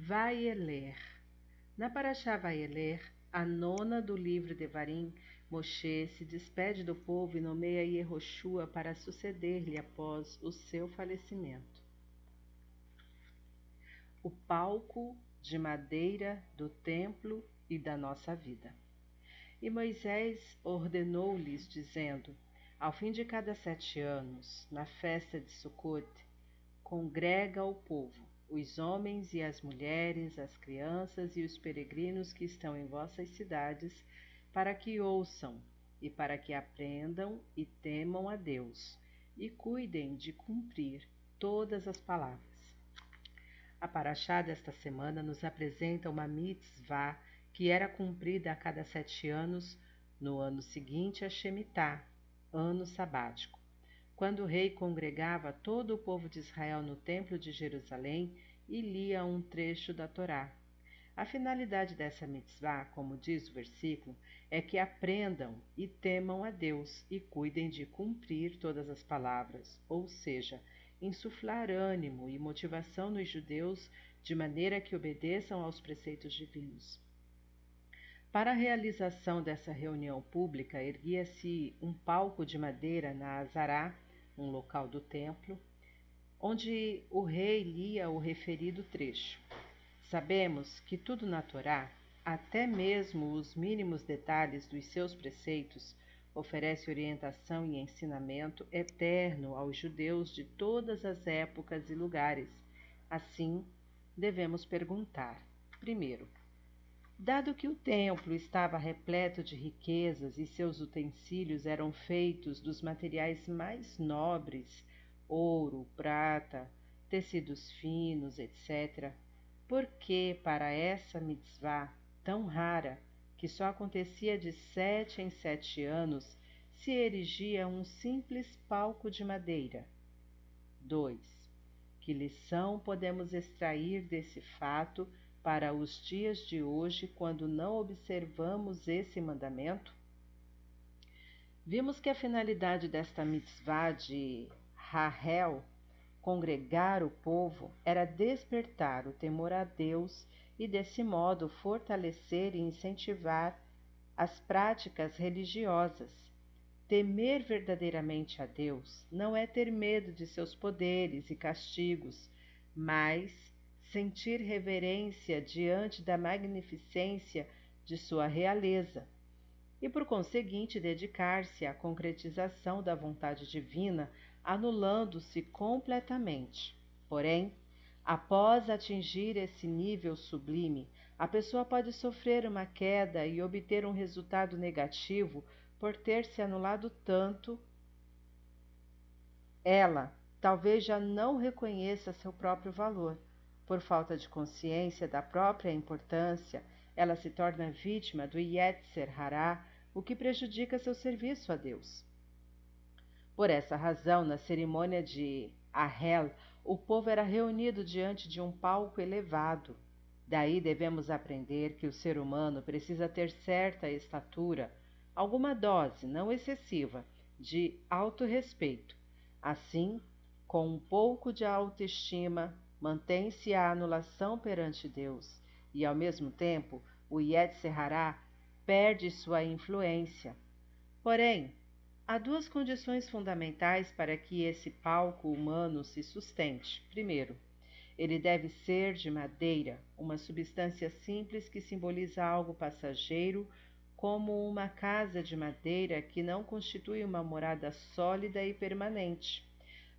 Vaieler. Na Paraxá Vaieler, a nona do livro de Varim, Moshe se despede do povo e nomeia Yehoshua para suceder-lhe após o seu falecimento. O palco de madeira do templo e da nossa vida. E Moisés ordenou-lhes, dizendo: Ao fim de cada sete anos, na festa de Sucot, congrega o povo os homens e as mulheres, as crianças e os peregrinos que estão em vossas cidades, para que ouçam e para que aprendam e temam a Deus e cuidem de cumprir todas as palavras. A Paraxá desta semana nos apresenta uma mitzvah que era cumprida a cada sete anos, no ano seguinte a Shemitah, ano sabático quando o rei congregava todo o povo de Israel no Templo de Jerusalém e lia um trecho da Torá. A finalidade dessa mitzvah, como diz o versículo, é que aprendam e temam a Deus e cuidem de cumprir todas as palavras, ou seja, insuflar ânimo e motivação nos judeus de maneira que obedeçam aos preceitos divinos. Para a realização dessa reunião pública, erguia-se um palco de madeira na Azará, um local do templo, onde o rei lia o referido trecho. Sabemos que tudo na Torá, até mesmo os mínimos detalhes dos seus preceitos, oferece orientação e ensinamento eterno aos judeus de todas as épocas e lugares. Assim, devemos perguntar: primeiro, Dado que o templo estava repleto de riquezas e seus utensílios eram feitos dos materiais mais nobres, ouro, prata, tecidos finos, etc., por que para essa mitzvah tão rara, que só acontecia de sete em sete anos, se erigia um simples palco de madeira? 2. Que lição podemos extrair desse fato para os dias de hoje quando não observamos esse mandamento? Vimos que a finalidade desta mitzvah de Rahel, congregar o povo, era despertar o temor a Deus e, desse modo, fortalecer e incentivar as práticas religiosas. Temer verdadeiramente a Deus não é ter medo de seus poderes e castigos, mas sentir reverência diante da magnificência de sua realeza e, por conseguinte, dedicar-se à concretização da vontade divina, anulando-se completamente. Porém, após atingir esse nível sublime, a pessoa pode sofrer uma queda e obter um resultado negativo por ter se anulado tanto. Ela talvez já não reconheça seu próprio valor por falta de consciência da própria importância, ela se torna vítima do Yetzer Hará, o que prejudica seu serviço a Deus. Por essa razão, na cerimônia de Ahel, o povo era reunido diante de um palco elevado. Daí devemos aprender que o ser humano precisa ter certa estatura, alguma dose, não excessiva, de autorrespeito. Assim, com um pouco de autoestima, mantém-se a anulação perante Deus, e ao mesmo tempo o Yetzer perde sua influência. Porém, há duas condições fundamentais para que esse palco humano se sustente. Primeiro, ele deve ser de madeira, uma substância simples que simboliza algo passageiro, como uma casa de madeira que não constitui uma morada sólida e permanente.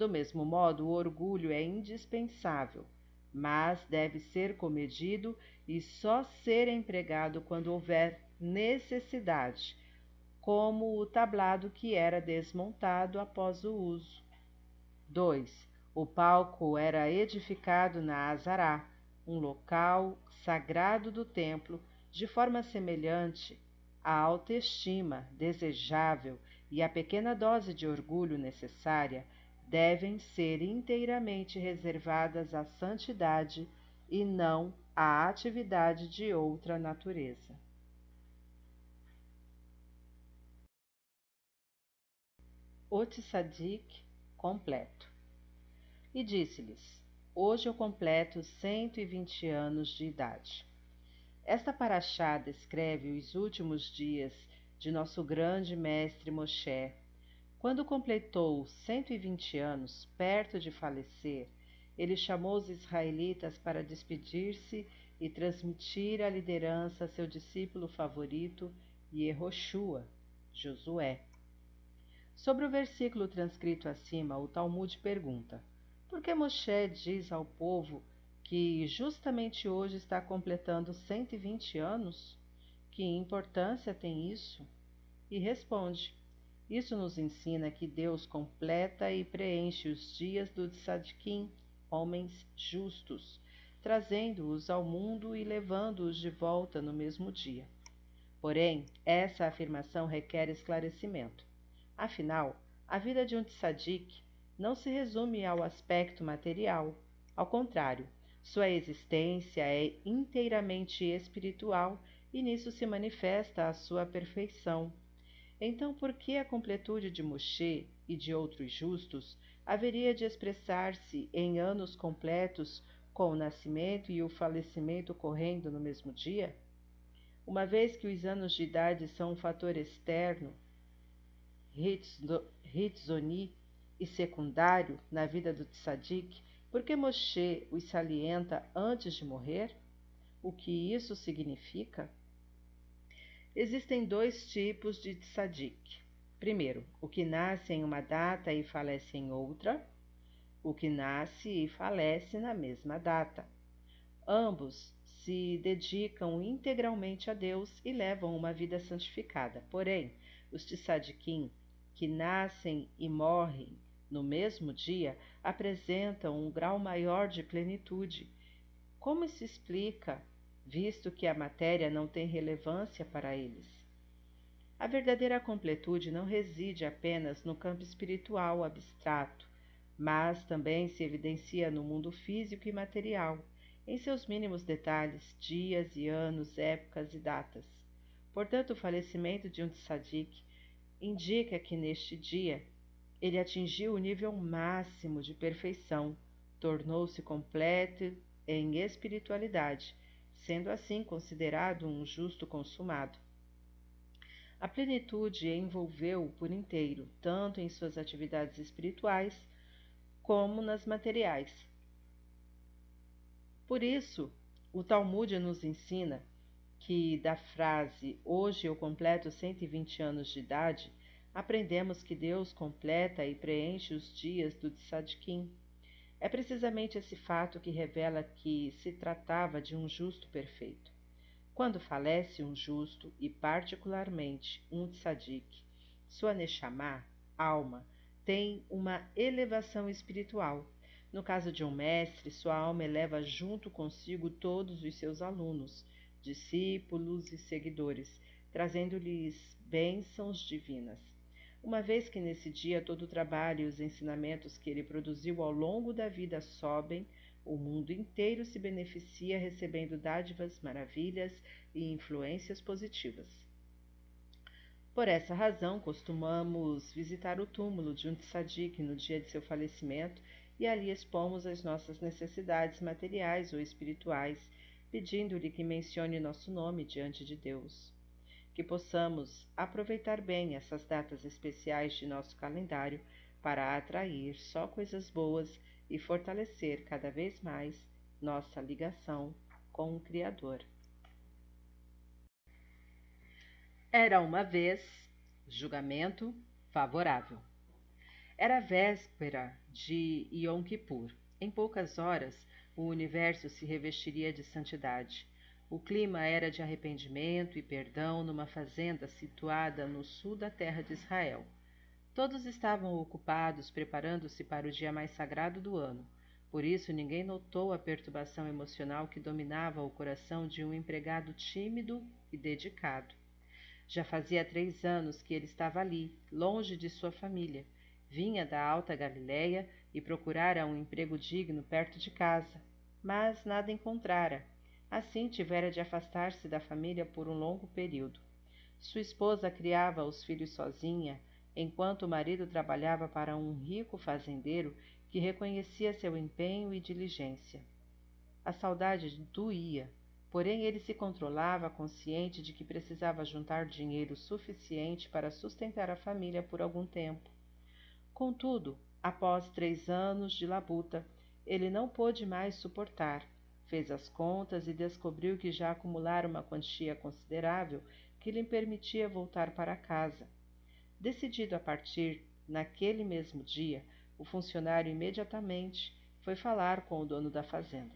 Do mesmo modo, o orgulho é indispensável, mas deve ser comedido e só ser empregado quando houver necessidade, como o tablado que era desmontado após o uso. 2. O palco era edificado na Azará, um local sagrado do templo, de forma semelhante à autoestima desejável e à pequena dose de orgulho necessária devem ser inteiramente reservadas à santidade e não à atividade de outra natureza. O Tzadik completo. E disse-lhes: Hoje eu completo 120 anos de idade. Esta paraxá descreve os últimos dias de nosso grande mestre Moshe. Quando completou 120 anos, perto de falecer, ele chamou os israelitas para despedir-se e transmitir a liderança a seu discípulo favorito, Yehoshua, Josué. Sobre o versículo transcrito acima, o Talmud pergunta: Por que Moshe diz ao povo que justamente hoje está completando 120 anos? Que importância tem isso? E responde: Isso nos ensina que Deus completa e preenche os dias do tzadikim, homens justos, trazendo-os ao mundo e levando-os de volta no mesmo dia. Porém, essa afirmação requer esclarecimento. Afinal, a vida de um tzadik não se resume ao aspecto material. Ao contrário, sua existência é inteiramente espiritual e nisso se manifesta a sua perfeição. Então, por que a completude de Moshe e de outros justos haveria de expressar-se em anos completos com o nascimento e o falecimento ocorrendo no mesmo dia? Uma vez que os anos de idade são um fator externo, Hitzoni e secundário na vida do tzadik, porque Moshe os salienta antes de morrer? O que isso significa? Existem dois tipos de tzadik. Primeiro, o que nasce em uma data e falece em outra, o que nasce e falece na mesma data. Ambos se dedicam integralmente a Deus e levam uma vida santificada. Porém, os tzadikim que nascem e morrem no mesmo dia apresentam um grau maior de plenitude. Como se explica, visto que a matéria não tem relevância para eles? A verdadeira completude não reside apenas no campo espiritual abstrato, mas também se evidencia no mundo físico e material, em seus mínimos detalhes, dias e anos, épocas e datas. Portanto, o falecimento de um tzadik indica que neste dia ele atingiu o nível máximo de perfeição, tornou-se completo em espiritualidade, sendo assim considerado um justo consumado. A plenitude envolveu-o por inteiro, tanto em suas atividades espirituais como nas materiais. Por isso, o Talmud nos ensina que da frase Hoje eu completo 120 anos de idade, aprendemos que Deus completa e preenche os dias do Tzadkim. É precisamente esse fato que revela que se tratava de um justo perfeito. Quando falece um justo, e particularmente um tzadik, sua neshama, alma, tem uma elevação espiritual. No caso de um mestre, sua alma eleva junto consigo todos os seus alunos, discípulos e seguidores, trazendo-lhes bênçãos divinas. Uma vez que nesse dia todo o trabalho e os ensinamentos que ele produziu ao longo da vida sobem, o mundo inteiro se beneficia recebendo dádivas, maravilhas e influências positivas. Por essa razão, costumamos visitar o túmulo de um tzadik no dia de seu falecimento e ali expomos as nossas necessidades materiais ou espirituais pedindo-lhe que mencione nosso nome diante de Deus. Que possamos aproveitar bem essas datas especiais de nosso calendário para atrair só coisas boas e fortalecer cada vez mais nossa ligação com o Criador. Era uma vez julgamento favorável. Era véspera de Yom Kippur. Em poucas horas, o universo se revestiria de santidade. O clima era de arrependimento e perdão numa fazenda situada no sul da terra de Israel. Todos estavam ocupados preparando-se para o dia mais sagrado do ano. Por isso, ninguém notou a perturbação emocional que dominava o coração de um empregado tímido e dedicado. Já fazia três anos que ele estava ali, longe de sua família. Vinha da Alta Galiléia e procurara um emprego digno perto de casa, mas nada encontrara. Assim tivera de afastar-se da família por um longo período. Sua esposa criava os filhos sozinha, enquanto o marido trabalhava para um rico fazendeiro que reconhecia seu empenho e diligência. A saudade doía, porém ele se controlava, consciente de que precisava juntar dinheiro suficiente para sustentar a família por algum tempo. Contudo, após três anos de labuta, ele não pôde mais suportar. Fez as contas e descobriu que já acumulara uma quantia considerável que lhe permitia voltar para casa. Decidido a partir naquele mesmo dia, o funcionário imediatamente foi falar com o dono da fazenda.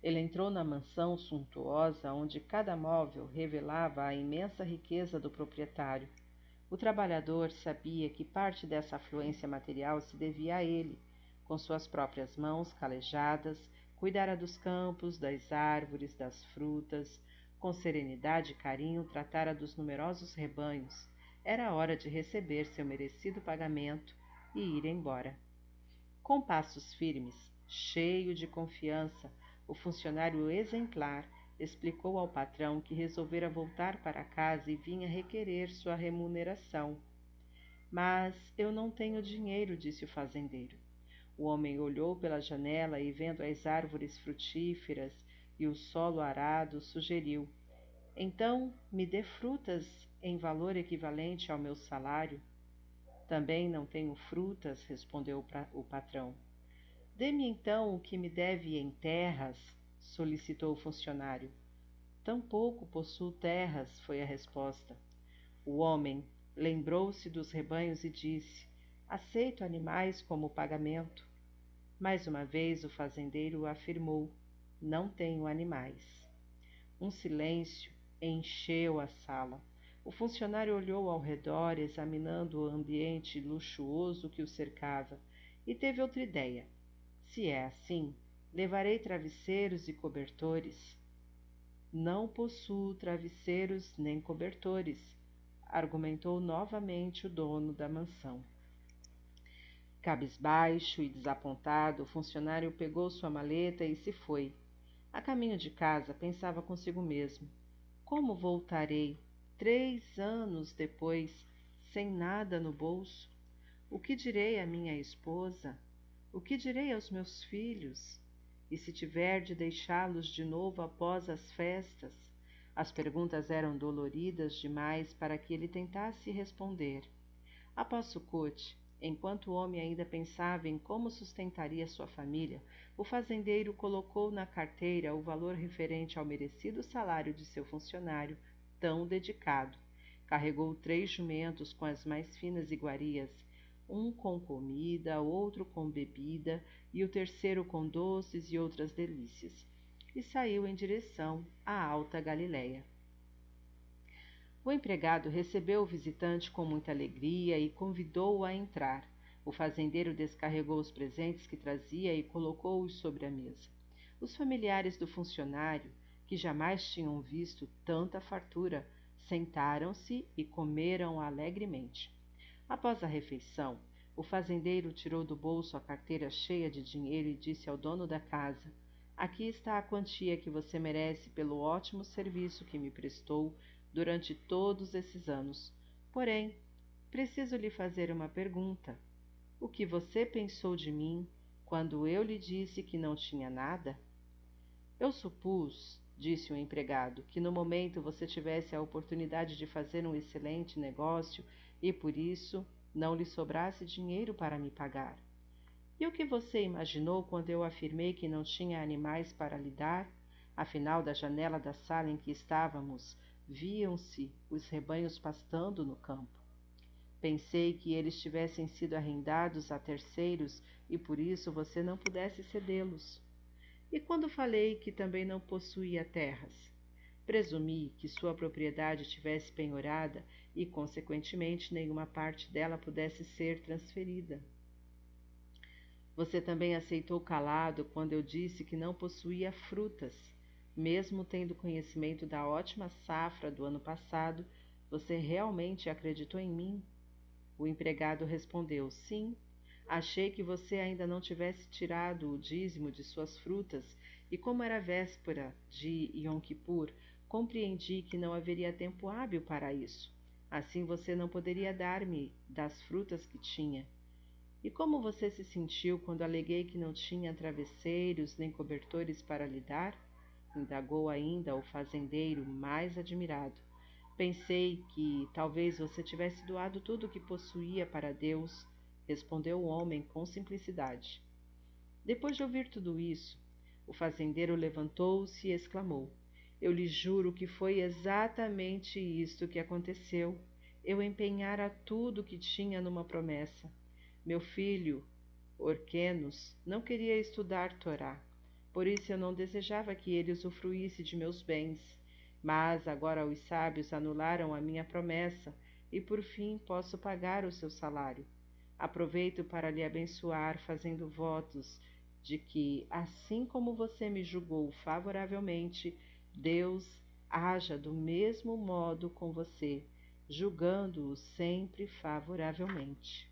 Ele entrou na mansão suntuosa onde cada móvel revelava a imensa riqueza do proprietário. O trabalhador sabia que parte dessa afluência material se devia a ele. Com suas próprias mãos calejadas, cuidara dos campos, das árvores, das frutas, com serenidade e carinho tratara dos numerosos rebanhos. Era hora de receber seu merecido pagamento e ir embora. Com passos firmes, cheio de confiança, o funcionário exemplar explicou ao patrão que resolvera voltar para casa e vinha requerer sua remuneração. Mas eu não tenho dinheiro, disse o fazendeiro. O homem olhou pela janela e, vendo as árvores frutíferas e o solo arado, sugeriu: Então me dê frutas em valor equivalente ao meu salário. Também não tenho frutas, respondeu o patrão. Dê-me então o que me deve em terras, solicitou o funcionário. Tampouco possuo terras, foi a resposta. O homem lembrou-se dos rebanhos e disse: Aceito animais como pagamento. Mais uma vez o fazendeiro afirmou: Não tenho animais. Um silêncio encheu a sala. O funcionário olhou ao redor, examinando o ambiente luxuoso que o cercava, e teve outra ideia. Se é assim, levarei travesseiros e cobertores. Não possuo travesseiros nem cobertores, argumentou novamente o dono da mansão. Cabisbaixo e desapontado, o funcionário pegou sua maleta e se foi. A caminho de casa, pensava consigo mesmo: como voltarei? três anos depois, sem nada no bolso? O que direi à minha esposa? O que direi aos meus filhos? E se tiver de deixá-los de novo após as festas? As perguntas eram doloridas demais para que ele tentasse responder. Após Sucote, enquanto o homem ainda pensava em como sustentaria sua família, o fazendeiro colocou na carteira o valor referente ao merecido salário de seu funcionário tão dedicado. Carregou três jumentos com as mais finas iguarias, um com comida, outro com bebida e o terceiro com doces e outras delícias, e saiu em direção à Alta Galiléia. O empregado recebeu o visitante com muita alegria e convidou-o a entrar. O fazendeiro descarregou os presentes que trazia e colocou-os sobre a mesa. Os familiares do funcionário que jamais tinham visto tanta fartura, sentaram-se e comeram alegremente. Após a refeição, o fazendeiro tirou do bolso a carteira cheia de dinheiro e disse ao dono da casa: Aqui está a quantia que você merece pelo ótimo serviço que me prestou durante todos esses anos. Porém, preciso lhe fazer uma pergunta. O que você pensou de mim quando eu lhe disse que não tinha nada? Eu supus disse o empregado, que no momento você tivesse a oportunidade de fazer um excelente negócio e por isso não lhe sobrasse dinheiro para me pagar. E o que você imaginou quando eu afirmei que não tinha animais para lhe dar? Afinal, da janela da sala em que estávamos, viam-se os rebanhos pastando no campo. Pensei que eles tivessem sido arrendados a terceiros e por isso você não pudesse cedê-los. E quando falei que também não possuía terras? Presumi que sua propriedade tivesse penhorada e, consequentemente, nenhuma parte dela pudesse ser transferida. Você também aceitou calado quando eu disse que não possuía frutas. Mesmo tendo conhecimento da ótima safra do ano passado, você realmente acreditou em mim? O empregado respondeu: Sim, Achei que você ainda não tivesse tirado o dízimo de suas frutas, e como era véspera de Yom Kippur, compreendi que não haveria tempo hábil para isso. Assim você não poderia dar-me das frutas que tinha. E como você se sentiu quando aleguei que não tinha travesseiros nem cobertores para lhe dar? Indagou ainda o fazendeiro, mais admirado. Pensei que talvez você tivesse doado tudo o que possuía para Deus, respondeu o homem com simplicidade. Depois de ouvir tudo isso, o fazendeiro levantou-se e exclamou: Eu lhe juro que foi exatamente isto que aconteceu. Eu empenhara tudo o que tinha numa promessa. Meu filho, Orquenos, não queria estudar Torá. Por isso eu não desejava que ele usufruísse de meus bens. Mas agora os sábios anularam a minha promessa e por fim posso pagar o seu salário. Aproveito para lhe abençoar, fazendo votos de que, assim como você me julgou favoravelmente, Deus haja do mesmo modo com você, julgando-o sempre favoravelmente.